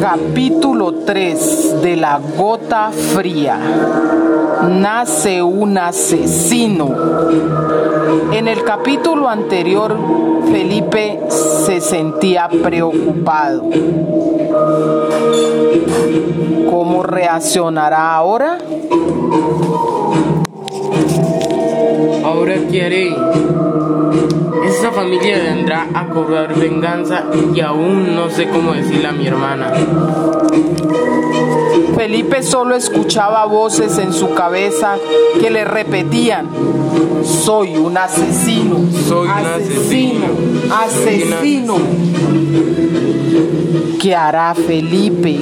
Capítulo 3 de la gota fría. Nace un asesino. En el capítulo anterior, Felipe se sentía preocupado. ¿Cómo reaccionará ahora? Ahora. Esta familia vendrá a cobrar venganza y aún no sé cómo decirle a mi hermana. Felipe solo escuchaba voces en su cabeza que le repetían, soy un asesino, Soy un asesino, asesino. ¿Qué hará Felipe?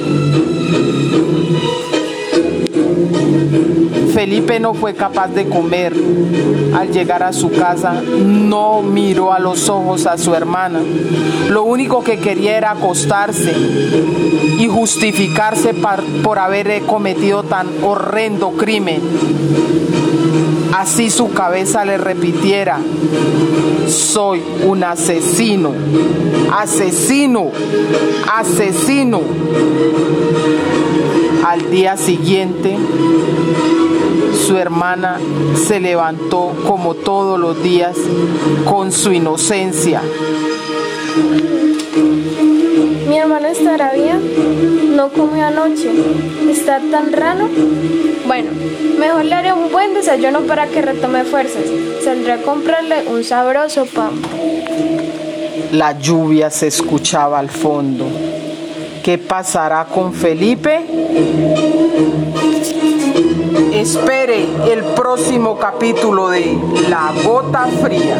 Felipe no fue capaz de comer. Al llegar a su casa, no miró a los ojos a su hermana. Lo único que quería era acostarse y justificarse por haber cometido tan horrendo crimen. Así su cabeza le repitiera, soy un asesino, asesino, asesino. Al día siguiente, su hermana se levantó como todos los días con su inocencia. Mi hermano estará bien. No comió anoche. ¿Está tan raro? Bueno, mejor le haré un buen desayuno para que retome fuerzas. Saldré a comprarle un sabroso pan. La lluvia se escuchaba al fondo. ¿Qué pasará con Felipe? Espere el próximo capítulo de La Gota Fría.